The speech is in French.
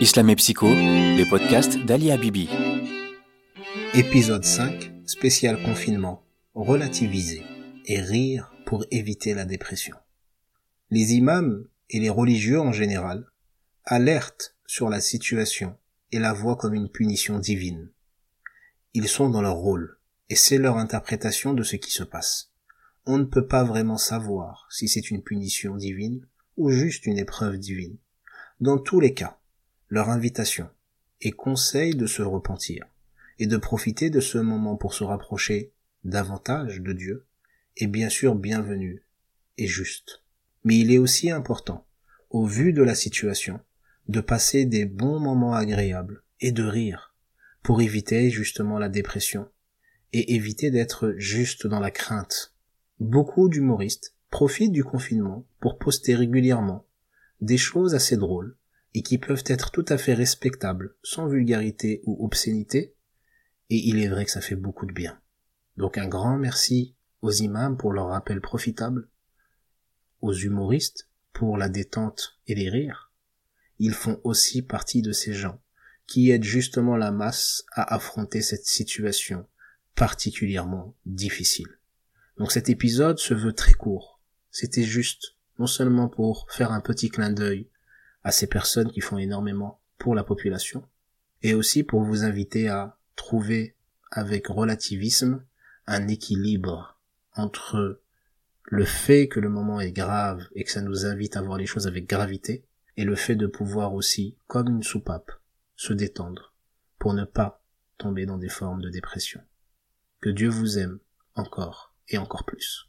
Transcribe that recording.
Islam et Psycho, les podcasts d'Ali Habibi. Épisode 5, spécial confinement, relativiser et rire pour éviter la dépression. Les imams et les religieux en général alertent sur la situation et la voient comme une punition divine. Ils sont dans leur rôle et c'est leur interprétation de ce qui se passe. On ne peut pas vraiment savoir si c'est une punition divine ou juste une épreuve divine. Dans tous les cas, leur invitation et conseil de se repentir et de profiter de ce moment pour se rapprocher davantage de Dieu est bien sûr bienvenu et juste. Mais il est aussi important, au vu de la situation, de passer des bons moments agréables et de rire pour éviter justement la dépression et éviter d'être juste dans la crainte. Beaucoup d'humoristes profitent du confinement pour poster régulièrement des choses assez drôles et qui peuvent être tout à fait respectables, sans vulgarité ou obscénité, et il est vrai que ça fait beaucoup de bien. Donc un grand merci aux imams pour leur rappel profitable, aux humoristes pour la détente et les rires. Ils font aussi partie de ces gens qui aident justement la masse à affronter cette situation particulièrement difficile. Donc cet épisode se veut très court. C'était juste, non seulement pour faire un petit clin d'œil à ces personnes qui font énormément pour la population, et aussi pour vous inviter à trouver avec relativisme un équilibre entre le fait que le moment est grave et que ça nous invite à voir les choses avec gravité, et le fait de pouvoir aussi, comme une soupape, se détendre pour ne pas tomber dans des formes de dépression. Que Dieu vous aime encore et encore plus.